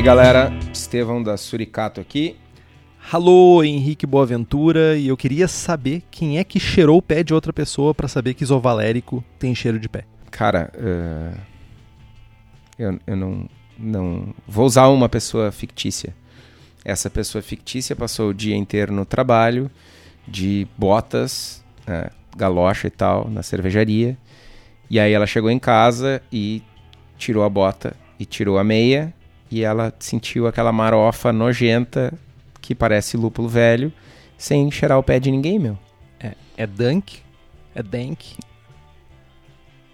aí, galera? Estevão da Suricato aqui. Alô, Henrique Boaventura, e eu queria saber quem é que cheirou o pé de outra pessoa para saber que isovalérico tem cheiro de pé. Cara, uh, eu, eu não, não. Vou usar uma pessoa fictícia. Essa pessoa fictícia passou o dia inteiro no trabalho, de botas, uh, galocha e tal, na cervejaria. E aí ela chegou em casa e tirou a bota e tirou a meia. E ela sentiu aquela marofa nojenta que parece lúpulo velho, sem cheirar o pé de ninguém, meu. É, é Dunk? É Dank?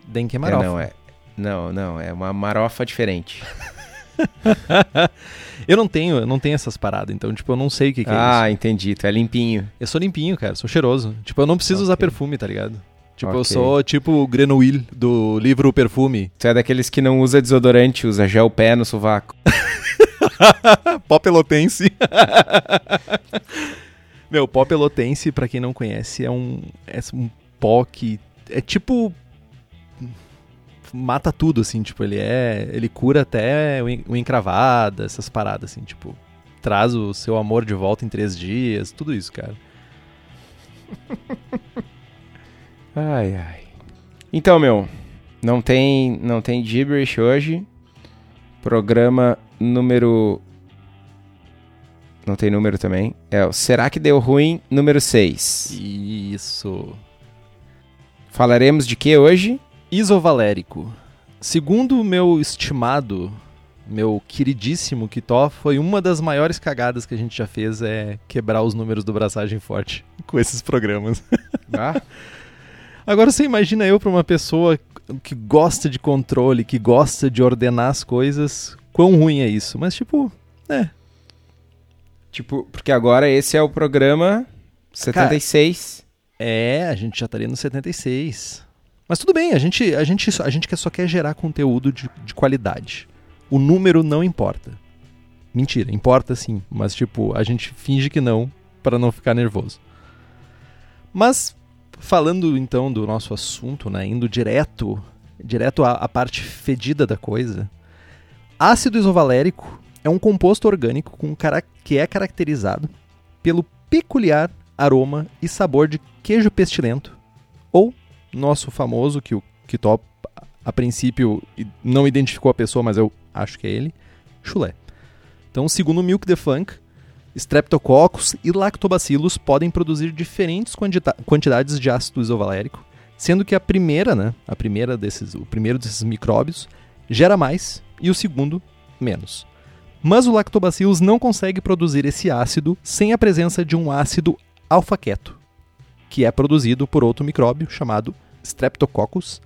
Dank é marofa. É, não, é, não, não, é uma marofa diferente. eu não tenho, eu não tenho essas paradas, então, tipo, eu não sei o que, que ah, é isso. Ah, entendi, tu é limpinho. Eu sou limpinho, cara, sou cheiroso. Tipo, eu não preciso okay. usar perfume, tá ligado? Tipo, okay. eu sou tipo o Grenouille do livro Perfume. Tu é daqueles que não usa desodorante, usa gel pé no sovaco. pó pelotense. Meu, pó pelotense, pra quem não conhece, é um, é um pó que é tipo mata tudo, assim, tipo, ele é. Ele cura até o encravada, essas paradas, assim, tipo, traz o seu amor de volta em três dias, tudo isso, cara. ai, ai. Então, meu, não tem, não tem gibberish hoje. Programa número. Não tem número também. É o Será que deu ruim? Número 6. Isso. Falaremos de que hoje? Isovalérico. Segundo o meu estimado, meu queridíssimo Kitó, foi uma das maiores cagadas que a gente já fez é quebrar os números do Braçagem Forte com esses programas. Ah. Agora você imagina eu para uma pessoa que gosta de controle, que gosta de ordenar as coisas, quão ruim é isso. Mas, tipo, é. Tipo, porque agora esse é o programa 76. Cara, é, a gente já estaria no 76. Mas tudo bem, a gente, a gente, a gente só quer gerar conteúdo de, de qualidade. O número não importa. Mentira, importa sim, mas tipo, a gente finge que não para não ficar nervoso. Mas falando então do nosso assunto, né, indo direto, direto à, à parte fedida da coisa, Ácido isovalérico é um composto orgânico com que é caracterizado pelo peculiar aroma e sabor de queijo pestilento, ou nosso famoso, que o Kitó a princípio não identificou a pessoa, mas eu acho que é ele, chulé. Então, segundo o Milk the Funk, Streptococcus e Lactobacillus podem produzir diferentes quantidades de ácido isovalérico, sendo que a primeira, né, a primeira desses, o primeiro desses micróbios gera mais e o segundo menos. Mas o lactobacillus não consegue produzir esse ácido sem a presença de um ácido alfaqueto, que é produzido por outro micróbio chamado Streptococcus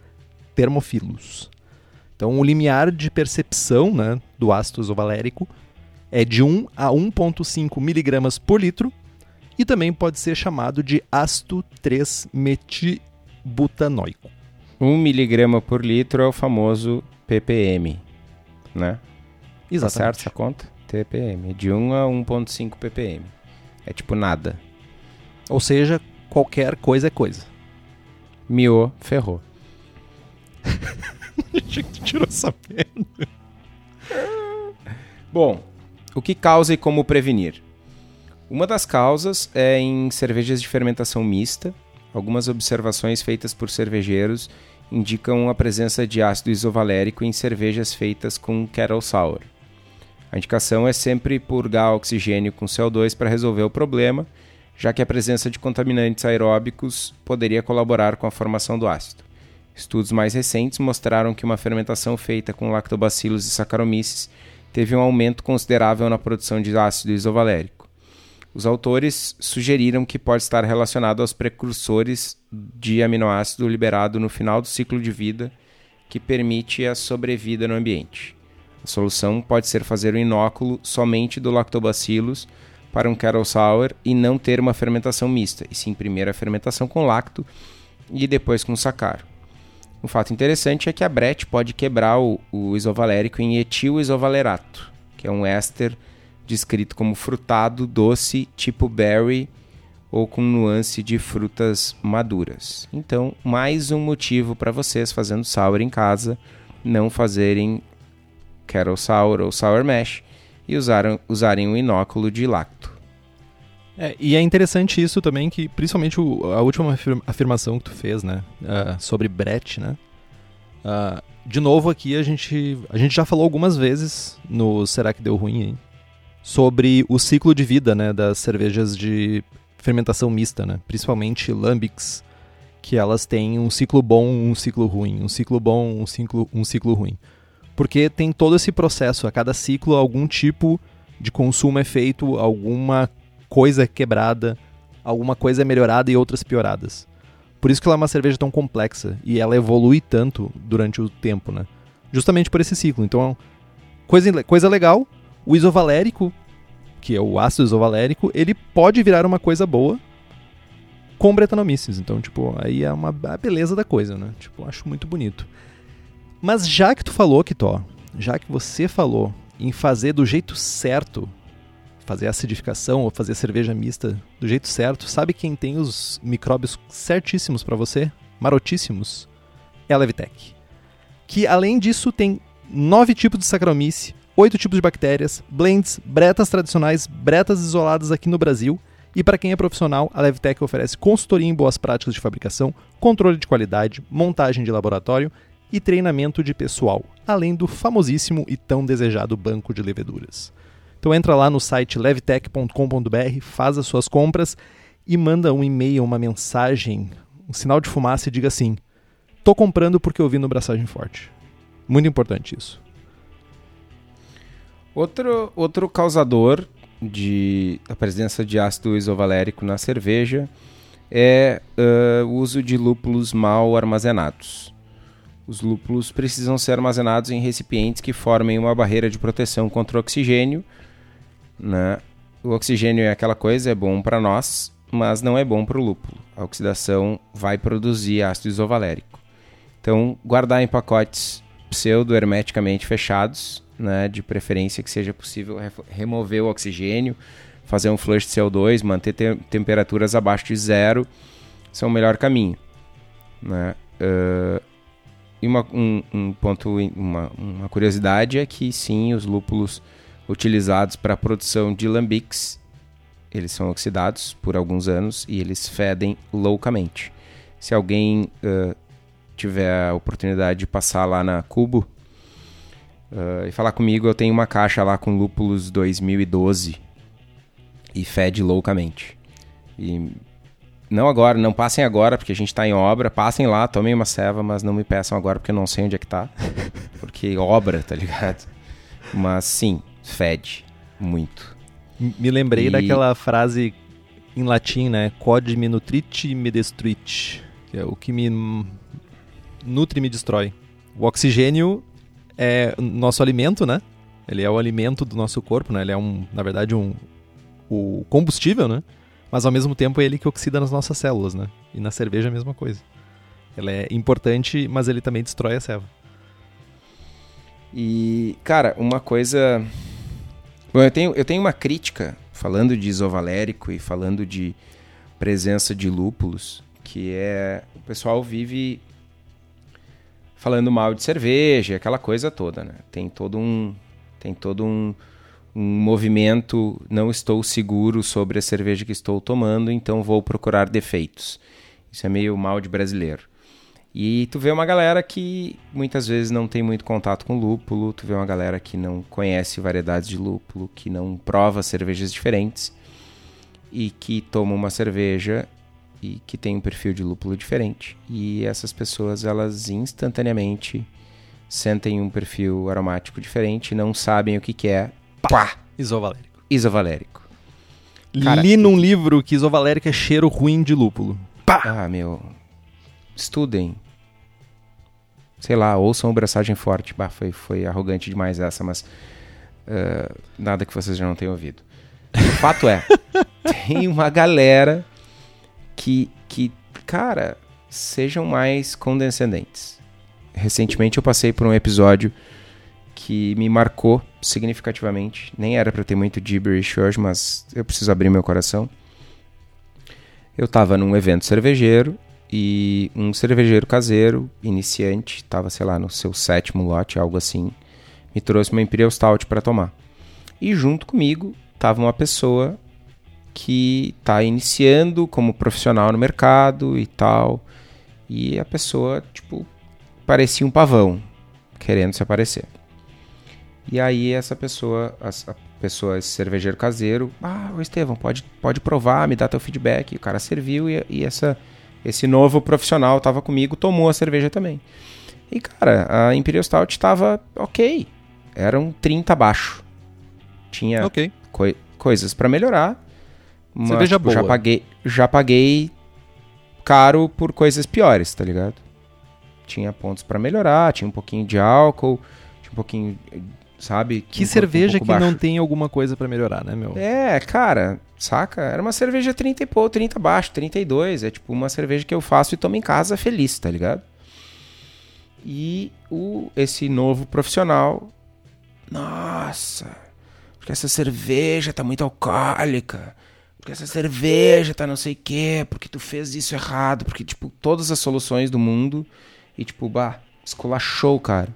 thermophilus. Então, o limiar de percepção né, do ácido isovalérico é de 1 a 1,5 mg por litro e também pode ser chamado de ácido 3-metibutanoico. 1 mg por litro é o famoso ppm, né? Exatamente. Tá certo essa conta? TPM. De 1 a 1.5 ppm. É tipo nada. Ou seja, qualquer coisa é coisa. Miou, ferrou. Achei que tu tirou essa merda. Bom, o que causa e como prevenir? Uma das causas é em cervejas de fermentação mista. Algumas observações feitas por cervejeiros indicam a presença de ácido isovalérico em cervejas feitas com kettle sour. A indicação é sempre purgar oxigênio com CO2 para resolver o problema, já que a presença de contaminantes aeróbicos poderia colaborar com a formação do ácido. Estudos mais recentes mostraram que uma fermentação feita com lactobacillus e saccharomyces teve um aumento considerável na produção de ácido isovalérico. Os autores sugeriram que pode estar relacionado aos precursores de aminoácido liberado no final do ciclo de vida, que permite a sobrevida no ambiente. A solução pode ser fazer o inóculo somente do lactobacillus para um kettle sour e não ter uma fermentação mista, e sim primeiro a fermentação com lacto e depois com sacaro. Um fato interessante é que a Brett pode quebrar o, o isovalérico em etil isovalerato, que é um éster descrito como frutado, doce, tipo berry ou com nuance de frutas maduras. Então, mais um motivo para vocês fazendo sour em casa não fazerem kettle sour ou sour mash e usarem um inóculo de lacto. É, e é interessante isso também, que principalmente o, a última afirmação que tu fez, né, uh, sobre Brett, né, uh, de novo aqui a gente, a gente já falou algumas vezes no Será que deu ruim, hein? sobre o ciclo de vida, né, das cervejas de fermentação mista, né, principalmente lambics, que elas têm um ciclo bom, um ciclo ruim, um ciclo bom, um ciclo, um ciclo ruim. Porque tem todo esse processo, a cada ciclo algum tipo de consumo é feito, alguma coisa é quebrada, alguma coisa é melhorada e outras pioradas. Por isso que ela é uma cerveja tão complexa e ela evolui tanto durante o tempo, né? Justamente por esse ciclo. Então, coisa, coisa legal, o isovalérico, que é o ácido isovalérico, ele pode virar uma coisa boa com Brettanomyces. Então, tipo, aí é uma a beleza da coisa, né? Tipo, acho muito bonito. Mas já que tu falou, Kitó, já que você falou em fazer do jeito certo, fazer acidificação ou fazer cerveja mista do jeito certo, sabe quem tem os micróbios certíssimos para você? Marotíssimos? É a Levitec. Que além disso tem nove tipos de Saccharomyces, oito tipos de bactérias, blends, bretas tradicionais, bretas isoladas aqui no Brasil e para quem é profissional, a Levtech oferece consultoria em boas práticas de fabricação, controle de qualidade, montagem de laboratório e treinamento de pessoal, além do famosíssimo e tão desejado banco de leveduras. Então entra lá no site levtech.com.br, faz as suas compras e manda um e-mail, uma mensagem, um sinal de fumaça e diga assim: "Tô comprando porque eu vi no Braçagem Forte". Muito importante isso. Outro, outro causador de a presença de ácido isovalérico na cerveja é uh, o uso de lúpulos mal armazenados. Os lúpulos precisam ser armazenados em recipientes que formem uma barreira de proteção contra o oxigênio. Né? O oxigênio é aquela coisa, é bom para nós, mas não é bom para o lúpulo. A oxidação vai produzir ácido isovalérico. Então, guardar em pacotes pseudo-hermeticamente fechados né, de preferência que seja possível remover o oxigênio, fazer um flush de CO2, manter te temperaturas abaixo de zero, são é o melhor caminho. Né? Uh, e uma, um, um, ponto, uma, uma curiosidade é que sim, os lúpulos utilizados para a produção de lambics, eles são oxidados por alguns anos e eles fedem loucamente. Se alguém uh, tiver a oportunidade de passar lá na Cubo, uh, e falar comigo, eu tenho uma caixa lá com lúpulos 2012 e fede loucamente. E não agora, não passem agora, porque a gente está em obra. Passem lá, tomem uma ceva, mas não me peçam agora porque eu não sei onde é que tá. Porque obra, tá ligado? Mas sim, fede muito. Me lembrei e... daquela frase em latim, né? Quod me nutrit me destruit. Que é o que me nutre e me destrói. O oxigênio é nosso alimento, né? Ele é o alimento do nosso corpo, né? Ele é um, na verdade, um o combustível, né? Mas ao mesmo tempo é ele que oxida nas nossas células, né? E na cerveja é a mesma coisa. Ela é importante, mas ele também destrói a célula. E, cara, uma coisa. Bom, eu tenho, eu tenho uma crítica falando de isovalérico e falando de presença de lúpulos, que é o pessoal vive falando mal de cerveja, aquela coisa toda, né? Tem todo um tem todo um, um movimento, não estou seguro sobre a cerveja que estou tomando, então vou procurar defeitos. Isso é meio mal de brasileiro. E tu vê uma galera que muitas vezes não tem muito contato com lúpulo, tu vê uma galera que não conhece variedades de lúpulo, que não prova cervejas diferentes e que toma uma cerveja e que tem um perfil de lúpulo diferente. E essas pessoas, elas instantaneamente sentem um perfil aromático diferente, não sabem o que, que é. Pá! Isovalérico. Isovalérico. Cara, Li num livro que isovalérico é cheiro ruim de lúpulo. Pá! Ah, meu. Estudem. Sei lá, ouçam o braçagem forte. Bah, foi, foi arrogante demais essa, mas. Uh, nada que vocês já não tenham ouvido. O fato é, tem uma galera que, que cara, sejam mais condescendentes. Recentemente eu passei por um episódio que me marcou significativamente. Nem era para ter muito gibberish hoje, mas eu preciso abrir meu coração. Eu estava num evento cervejeiro e um cervejeiro caseiro, iniciante, estava, sei lá, no seu sétimo lote, algo assim, me trouxe uma Imperial Stout para tomar. E junto comigo tava uma pessoa que tá iniciando como profissional no mercado e tal. E a pessoa, tipo, parecia um pavão, querendo se aparecer. E aí essa pessoa, a pessoa, esse cervejeiro caseiro, ah, o Estevão, pode, pode provar, me dá teu feedback. E o cara serviu e, e essa, esse novo profissional tava comigo, tomou a cerveja também. E cara, a Imperial Stout tava ok. Eram 30 abaixo. Tinha Ok. coi- coisas para melhorar. Mas, Cerveja tipo, já boa. paguei, já paguei caro por coisas piores, tá ligado? Tinha pontos para melhorar, tinha um pouquinho de álcool, tinha um pouquinho, sabe? Que um cerveja pouco que não baixo. tem alguma coisa pra melhorar, né, meu? É, cara, saca? Era uma cerveja 30 e pouco, 30 abaixo, 32. É tipo uma cerveja que eu faço e tomo em casa feliz, tá ligado? E o, esse novo profissional, nossa, porque essa cerveja tá muito alcoólica, porque essa cerveja tá não sei o quê, porque tu fez isso errado, porque, tipo, todas as soluções do mundo e, tipo, bah, esculachou, cara.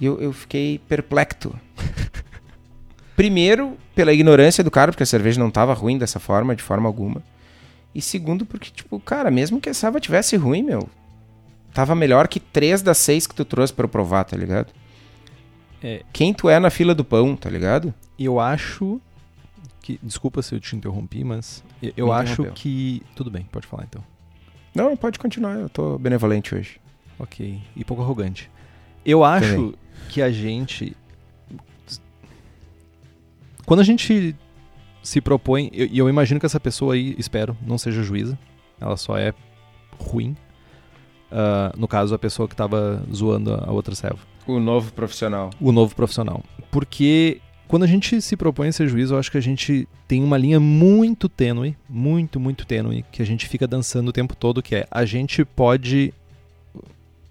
E eu, eu fiquei perplexo. Primeiro, pela ignorância do cara, porque a cerveja não tava ruim dessa forma, de forma alguma. E segundo, porque, tipo, cara, mesmo que a Sava tivesse ruim, meu, tava melhor que três das seis que tu trouxe pra eu provar, tá ligado? É. Quem tu é na fila do pão, tá ligado? Eu acho que. Desculpa se eu te interrompi, mas. eu- Eu acho que. Tudo bem, pode falar então. Não, pode continuar, eu tô benevolente hoje. Ok. E pouco arrogante. Eu acho Também. que a gente. Quando a gente se propõe. E eu, eu imagino que essa pessoa aí, espero, não seja juíza. Ela só é ruim. Ah, no caso, a pessoa que tava zoando a a outra serva. O novo profissional. o novo profissional. Porque quando a gente se propõe a ser juiz, eu acho que a gente tem uma linha muito tênue, muito, muito tênue, que a gente fica dançando o tempo todo, que é a gente pode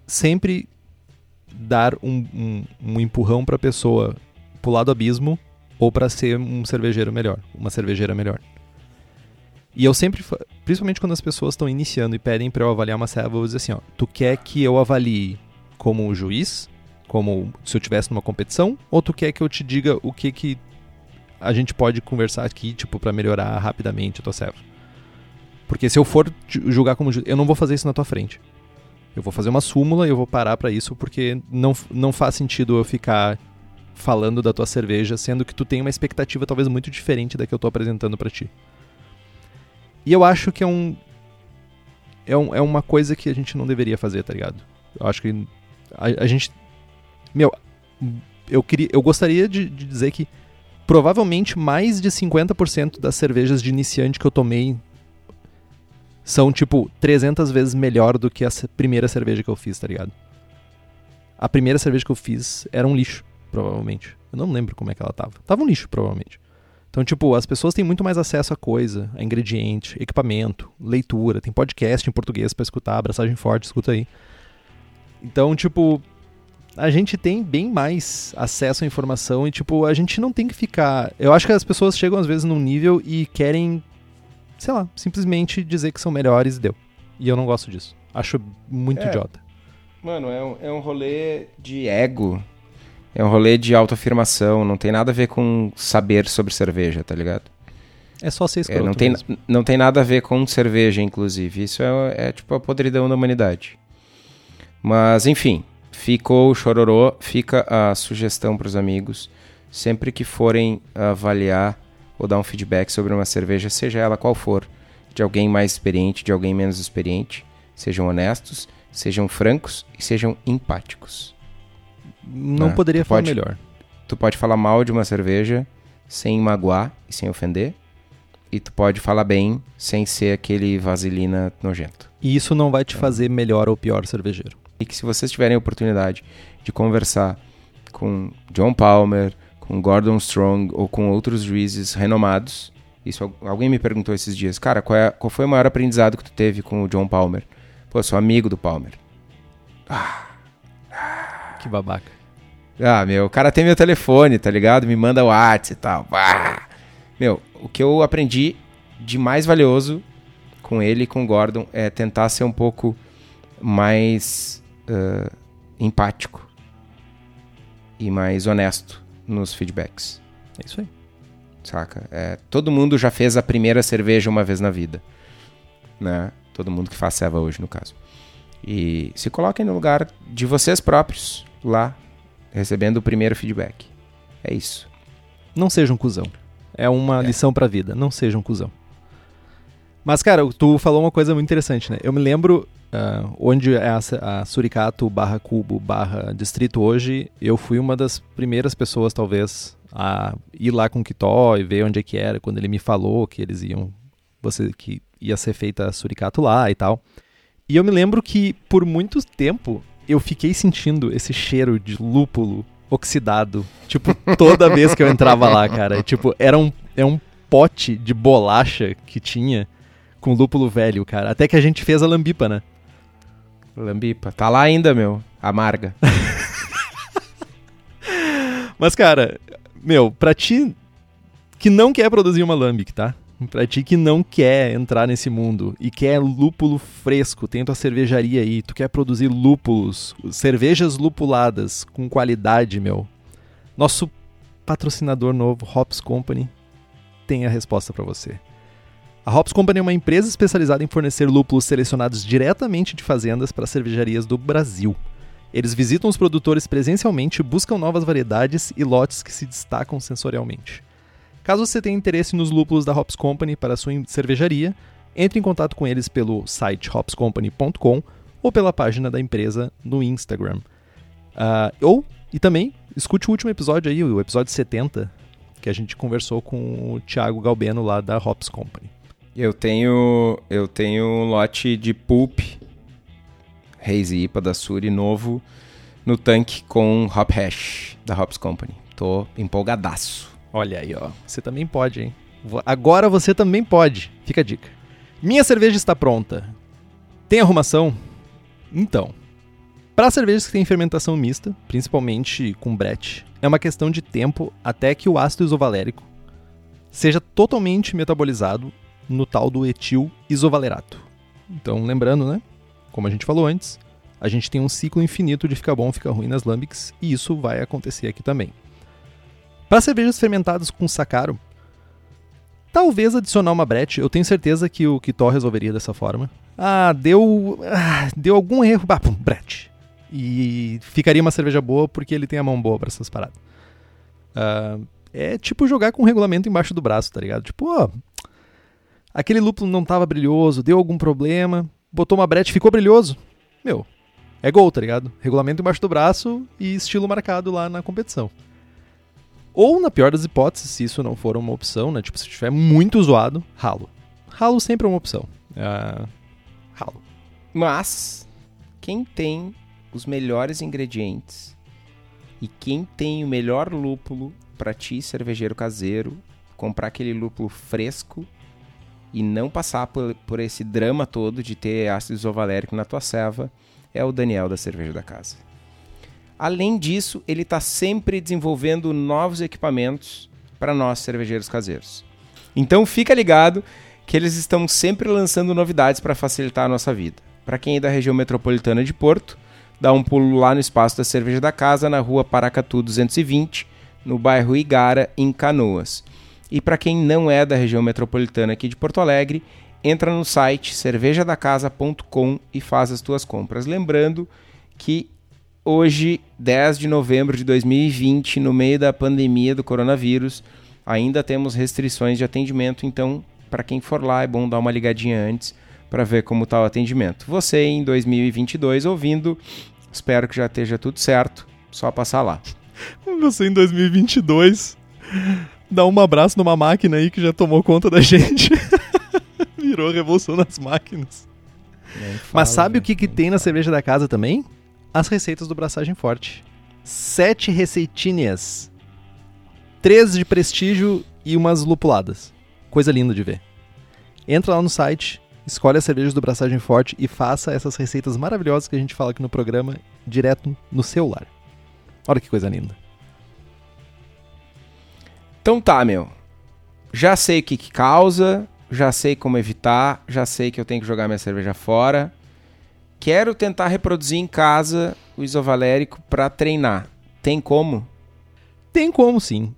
sempre dar um, um, um empurrão pra pessoa pular do abismo ou pra ser um cervejeiro melhor, uma cervejeira melhor. E eu sempre, principalmente quando as pessoas estão iniciando e pedem pra eu avaliar uma serva, eu vou dizer assim, ó, tu quer que eu avalie como juiz, como se eu tivesse numa competição, ou tu quer que eu te diga o que que a gente pode conversar aqui, tipo, pra melhorar rapidamente a tua serva? Porque se eu for julgar como juiz, eu não vou fazer isso na tua frente. Eu vou fazer uma súmula e eu vou parar pra isso porque não, não faz sentido eu ficar falando da tua cerveja, sendo que tu tem uma expectativa talvez muito diferente da que eu tô apresentando pra ti. E eu acho que é um é, um, é uma coisa que a gente não deveria fazer, tá ligado? Eu acho que a, a gente meu, eu queria, eu gostaria de, de dizer que provavelmente mais de 50% das cervejas de iniciante que eu tomei são tipo 300 vezes melhor do que a primeira cerveja que eu fiz, tá ligado? A primeira cerveja que eu fiz era um lixo, provavelmente. Eu não lembro como é que ela tava. Tava um lixo, provavelmente. Então, tipo, as pessoas têm muito mais acesso a coisa, a ingrediente, equipamento, leitura, tem podcast em português pra escutar, abraçagem forte, escuta aí. Então, tipo, a gente tem bem mais acesso à informação e, tipo, a gente não tem que ficar. Eu acho que as pessoas chegam às vezes num nível e querem, sei lá, simplesmente dizer que são melhores e deu. E eu não gosto disso. Acho muito É. idiota. Mano, é um, é um rolê de ego. É um rolê de autoafirmação. Não tem nada a ver com saber sobre cerveja, tá ligado? É só ser É, escroto. não, tem, mesmo. não tem nada a ver com cerveja, inclusive. Isso é, é tipo a podridão da humanidade. Mas, enfim, ficou o chororô, fica a sugestão pros amigos. Sempre que forem avaliar ou dar um feedback sobre uma cerveja, seja ela qual for, de alguém mais experiente, de alguém menos experiente, sejam honestos, sejam francos e sejam empáticos. Não Ah, poderia tu falar pode- melhor. Tu pode falar mal de uma cerveja sem magoar e sem ofender. E tu pode falar bem sem ser aquele vaselina nojento. E isso não vai te fazer melhor ou pior cervejeiro. E que se vocês tiverem a oportunidade de conversar com John Palmer, com Gordon Strong ou com outros juízes renomados, isso al- alguém me perguntou esses dias, cara, qual, é- qual foi o maior aprendizado que tu teve com o John Palmer? Pô, eu sou amigo do Palmer. Que babaca. Ah, meu, o cara tem meu telefone, tá ligado? Me manda o WhatsApp e tal. Bah! Meu, o que eu aprendi de mais valioso com ele e com o Gordon é tentar ser um pouco mais ah, empático e mais honesto nos feedbacks. É isso aí. Saca? É, todo mundo já fez a primeira cerveja uma vez na vida. Né? Todo mundo que faz ceva hoje, no caso. E se coloquem no lugar de vocês próprios, lá, recebendo o primeiro feedback. É isso. Não seja um cuzão. É uma é. lição pra vida. Não seja um cuzão. Mas, cara, tu falou uma coisa muito interessante, né? Eu me lembro uh, onde é a, a Suricato barra Cubo barra Distrito hoje, eu fui uma das primeiras pessoas, talvez, a ir lá com o Kitó e ver onde é que era, quando ele me falou que eles iam, você que ia ser feita a Suricato lá e tal. E eu me lembro que por muito tempo eu fiquei sentindo esse cheiro de lúpulo oxidado, tipo, toda vez que eu entrava lá, cara. E, tipo, era um, é um pote de bolacha que tinha com lúpulo velho, cara. Até que a gente fez a lambipa, né? Lambipa. Tá lá ainda, meu. Amarga. Mas, cara, meu, pra ti que não quer produzir uma lambic, tá? Pra ti que não quer entrar nesse mundo e quer lúpulo fresco, tem tua cervejaria aí, tu quer produzir lúpulos, cervejas lupuladas com qualidade, meu. Nosso patrocinador novo, Hops Company, tem a resposta para você. A Hops Company é uma empresa especializada em fornecer lúpulos selecionados diretamente de fazendas para cervejarias do Brasil. Eles visitam os produtores presencialmente buscam novas variedades e lotes que se destacam sensorialmente. Caso você tenha interesse nos lúpulos da Hops Company para sua cervejaria, entre em contato com eles pelo site hopscompany.com ou pela página da empresa no Instagram. Uh, ou, e também, escute o último episódio aí, o episódio 70, que a gente conversou com o Thiago Galbeno lá da Hops Company. Eu tenho eu tenho um lote de pulp Hazy IPA da Suri novo no tanque com Hop Hash da Hops Company. Tô empolgadaço. Olha aí, ó. Você também pode, hein? Agora você também pode. Fica a dica. Minha cerveja está pronta. Tem arrumação? Então, para cervejas que têm fermentação mista, principalmente com brete, é uma questão de tempo até que o ácido isovalérico seja totalmente metabolizado no tal do etil isovalerato. Então, lembrando, né? Como a gente falou antes, a gente tem um ciclo infinito de fica bom, fica ruim nas lambics, e isso vai acontecer aqui também. Para cervejas fermentadas com sacaro, talvez adicionar uma brete, eu tenho certeza que o Kitó resolveria dessa forma. Ah, deu, ah, deu algum erro, bah, pum, brete. E ficaria uma cerveja boa porque ele tem a mão boa para essas paradas. Uh, é tipo jogar com o regulamento embaixo do braço, tá ligado? Tipo, ó, aquele lúpulo não estava brilhoso, deu algum problema, botou uma brete, ficou brilhoso. Meu, é gol, tá ligado? Regulamento embaixo do braço e estilo marcado lá na competição. Ou, na pior das hipóteses, se isso não for uma opção, né? Tipo, se estiver muito zoado, ralo. Ralo sempre é uma opção. Uh, ralo. Mas, quem tem os melhores ingredientes e quem tem o melhor lúpulo para ti, cervejeiro caseiro, comprar aquele lúpulo fresco e não passar por, por esse drama todo de ter ácido isovalérico na tua ceva é o Daniel da Cerveja da Casa. Além disso, ele está sempre desenvolvendo novos equipamentos para nós cervejeiros caseiros. Então fica ligado que eles estão sempre lançando novidades para facilitar a nossa vida. Para quem é da região metropolitana de Porto, dá um pulo lá no espaço da Cerveja da Casa, na rua Paracatu 220, no bairro Igara, em Canoas. E para quem não é da região metropolitana aqui de Porto Alegre, entra no site cervejadacasa.com e faz as tuas compras. Lembrando que hoje, 10 de novembro de 2020, no meio da pandemia do coronavírus, ainda temos restrições de atendimento, então para quem for lá é bom dar uma ligadinha antes para ver como está o atendimento. Você em 2022 ouvindo, espero que já esteja tudo certo, só passar lá. Você em 2022 dá um abraço numa máquina aí que já tomou conta da gente. Virou revolução nas máquinas. Fala, Mas sabe o que, que tem na cerveja da casa também? As receitas do Braçagem Forte. Sete receitinhas. Três de prestígio e umas lupuladas. Coisa linda de ver. Entra lá no site, escolhe as cervejas do Braçagem Forte e faça essas receitas maravilhosas que a gente fala aqui no programa direto no celular. Olha que coisa linda. Então tá, meu. Já sei o que, que causa, já sei como evitar, já sei que eu tenho que jogar minha cerveja fora. Quero tentar reproduzir em casa o isovalérico para treinar. Tem como? Tem como sim.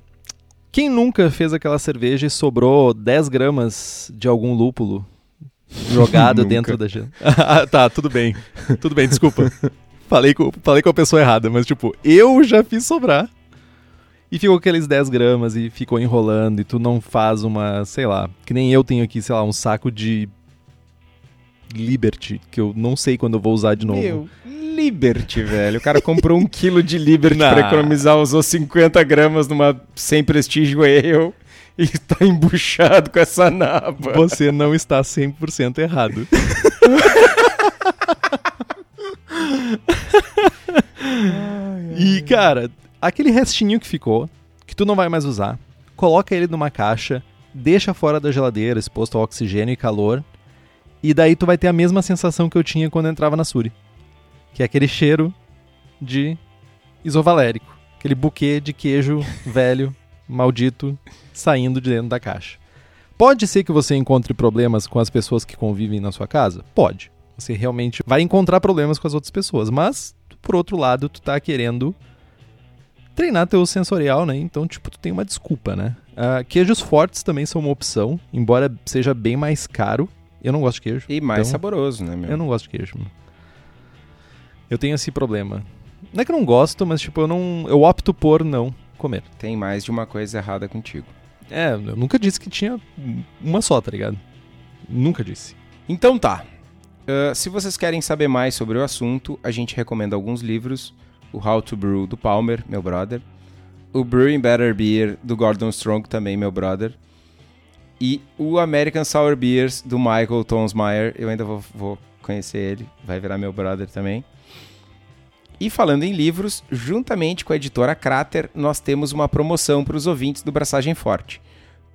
Quem nunca fez aquela cerveja e sobrou 10 gramas de algum lúpulo jogado dentro da geladeira? Ah, tá, tudo bem. Tudo bem, desculpa. falei, com, falei com a pessoa errada, mas tipo, eu já fiz sobrar. E ficou aqueles 10 gramas e ficou enrolando e tu não faz uma, sei lá, que nem eu tenho aqui, sei lá, um saco de Liberty, que eu não sei quando eu vou usar de novo. Meu, Liberty, velho. O cara comprou um quilo de Liberty Não. pra economizar, usou 50 gramas numa sem prestígio ale e tá embuchado com essa naba. Você não está 100% errado. e, cara, aquele restinho que ficou, que tu não vai mais usar, coloca ele numa caixa, deixa fora da geladeira, exposto ao oxigênio e calor, e daí tu vai ter a mesma sensação que eu tinha quando eu entrava na Suri. Que é aquele cheiro de isovalérico. Aquele buquê de queijo velho, maldito, saindo de dentro da caixa. Pode ser que você encontre problemas com as pessoas que convivem na sua casa? Pode. Você realmente vai encontrar problemas com as outras pessoas, mas por outro lado, tu tá querendo treinar teu sensorial, né? Então, tipo, tu tem uma desculpa, né? Ah, queijos fortes também são uma opção, embora seja bem mais caro. Eu não gosto de queijo. E mais Então, saboroso, né, meu? Eu não gosto de queijo. Eu tenho esse problema. Não é que eu não gosto, mas tipo, eu não. Eu opto por não comer. Tem mais de uma coisa errada contigo. É, eu nunca disse que tinha uma só, tá ligado? Nunca disse. Então tá. Ah, se vocês querem saber mais sobre o assunto, a gente recomenda alguns livros. O How to Brew, do Palmer, meu brother. O Brewing Better Beer, do Gordon Strong, também meu brother. E o American Sour Beers, do Michael Tonsmeyer. Eu ainda vou, vou conhecer ele, vai virar meu brother também. E falando em livros, juntamente com a editora Crater, nós temos uma promoção para os ouvintes do Braçagem Forte.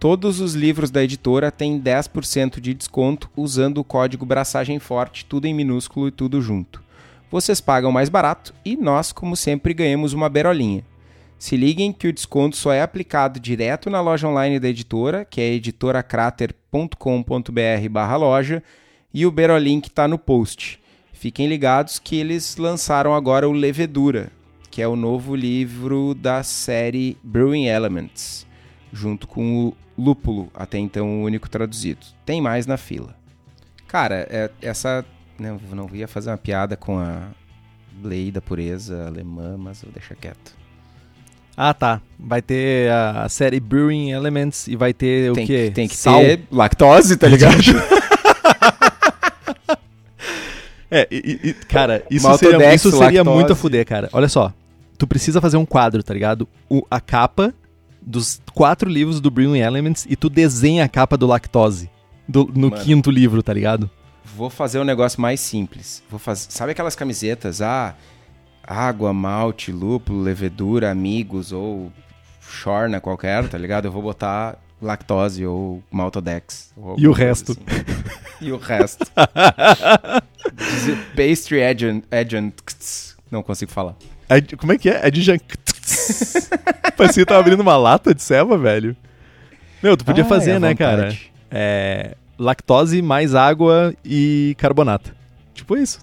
Todos os livros da editora têm 10% de desconto usando o código Braçagem Forte, tudo em minúsculo e tudo junto. Vocês pagam mais barato e nós, como sempre, ganhamos uma berolinha. Se liguem que o desconto só é aplicado direto na loja online da editora, que é editoracrater.com.br loja, e o Berolink está no post. Fiquem ligados que eles lançaram agora o Levedura, que é o novo livro da série Brewing Elements, junto com o Lúpulo, até então o único traduzido. Tem mais na fila. Cara, é- essa. Não, não ia fazer uma piada com a lei da pureza alemã, mas vou deixar quieto. Ah, tá. Vai ter a, série Brewing Elements e vai ter tem o quê? que, tem que Sal. ter lactose, tá ligado? É, e, e- cara, isso Maltodex, seria, isso seria lactose. muito a fuder, cara. Olha só. Tu precisa fazer um quadro, tá ligado? O, a capa dos quatro livros do Brewing Elements e tu desenha a capa do lactose. do- no Mano. quinto livro, tá ligado? Vou fazer um negócio mais simples. Vou fazer, sabe aquelas camisetas? Ah, água, malte, lúpulo, levedura, amigos ou chorna qualquer, tá ligado? Eu vou botar lactose ou maltodex. ou E o alguma coisa resto? assim. e o resto. Pastry agent, agent. Não consigo falar. É de- como é que é? É jan... Parecia que tava abrindo uma lata de ceva, velho. Meu, tu podia Ai, fazer, à né, cara? É, lactose mais água e carbonato. Tipo isso.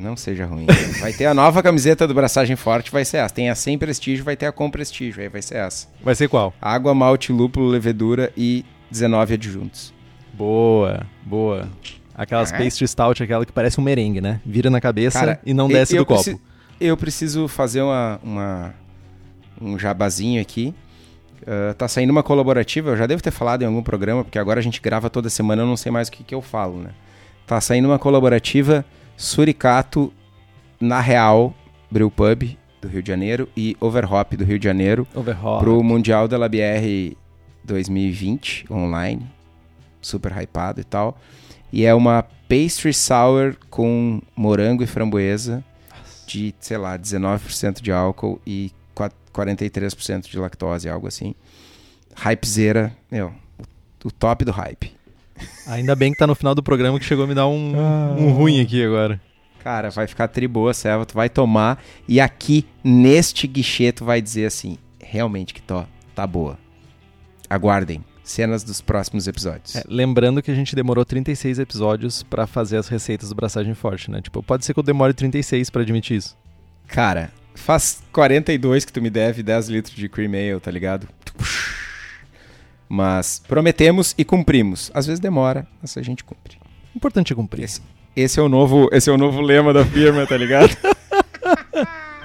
Não seja ruim. Vai ter a nova camiseta do Braçagem Forte, vai ser essa. Tem a sem prestígio, vai ter a com prestígio, aí vai ser essa. Vai ser qual? Água, malte, lúpulo, levedura e 19 adjuntos. Boa, boa. Aquelas Ah. pastry stout, aquela que parece um merengue, né? Vira na cabeça Cara, e não desce eu do copo. preci- Eu preciso fazer uma, uma- um jabazinho aqui. Ah, tá saindo uma colaborativa, eu já devo ter falado em algum programa, porque agora a gente grava toda semana, eu não sei mais o que, que eu falo, né? Tá saindo uma colaborativa Suricato na Real Brew Pub do Rio de Janeiro e Overhop do Rio de Janeiro Overhot. pro Mundial da LabR 2020 online, super hypado e tal. E é uma pastry sour com morango e framboesa de, sei lá, 19% de álcool e qua- 43% de lactose, algo assim. Hypezeira, meu, o top do hype. Ainda bem que tá no final do programa que chegou a me dar um, um ruim aqui agora. Cara, vai ficar tri boa, Selva, tu vai tomar e aqui neste guichê tu vai dizer assim, realmente que tó, tá boa. Aguardem cenas dos próximos episódios. É, lembrando que a gente demorou 36 episódios pra fazer as receitas do Braçagem Forte, né? Tipo, pode ser que eu demore 36 pra admitir isso. Cara, faz 42 que tu me deve 10 litros de cream ale, tá ligado? Mas prometemos e cumprimos. Às vezes demora, mas a gente cumpre. Importante é cumprir. Esse, esse é o novo, esse é o novo lema da firma, tá ligado?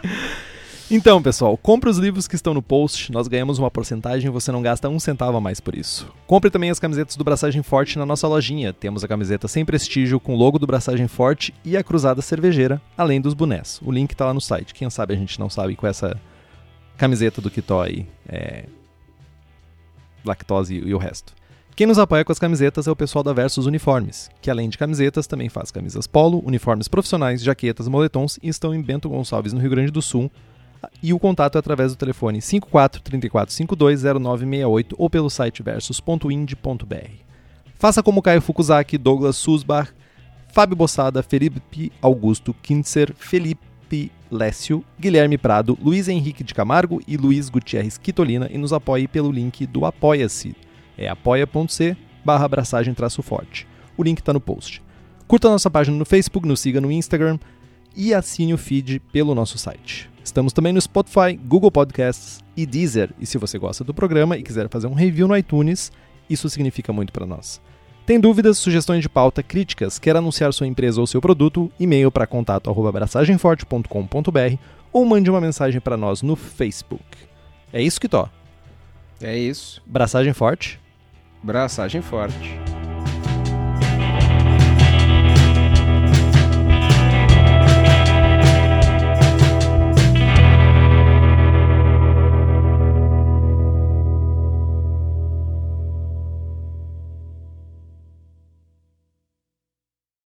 Então, pessoal, compre os livros que estão no post, nós ganhamos uma porcentagem e você não gasta um centavo a mais por isso. Compre também as camisetas do Braçagem Forte na nossa lojinha. Temos a camiseta sem prestígio com o logo do Braçagem Forte e a cruzada cervejeira, além dos bonés. O link tá lá no site. Quem sabe a gente não sabe com essa camiseta do Kitó aí, é... lactose e o resto. Quem nos apoia com as camisetas é o pessoal da Versus Uniformes, que além de camisetas também faz camisas polo, uniformes profissionais, jaquetas, moletons e estão em Bento Gonçalves, no Rio Grande do Sul, e o contato é através do telefone 54 34 52 0968 ou pelo site versus.ind.br. Faça como Caio Fukuzaki, Douglas Susbach, Fábio Bossada, Felipe Augusto Kintzer, Felipe Lécio, Guilherme Prado, Luiz Henrique de Camargo e Luiz Gutierrez Quitolina e nos apoie pelo link do Apoia-se. É apoia.c barra abraçagem forte. O link está no post. Curta nossa página no Facebook, nos siga no Instagram e assine o feed pelo nosso site. Estamos também no Spotify, Google Podcasts e Deezer. E se você gosta do programa e quiser fazer um review no iTunes, isso significa muito para nós. Tem dúvidas, sugestões de pauta, críticas, quer anunciar sua empresa ou seu produto? E-mail para contato@abraçagemforte.com.br ou mande uma mensagem para nós no Facebook. É isso que tó. É isso. Braçagem forte. Braçagem forte.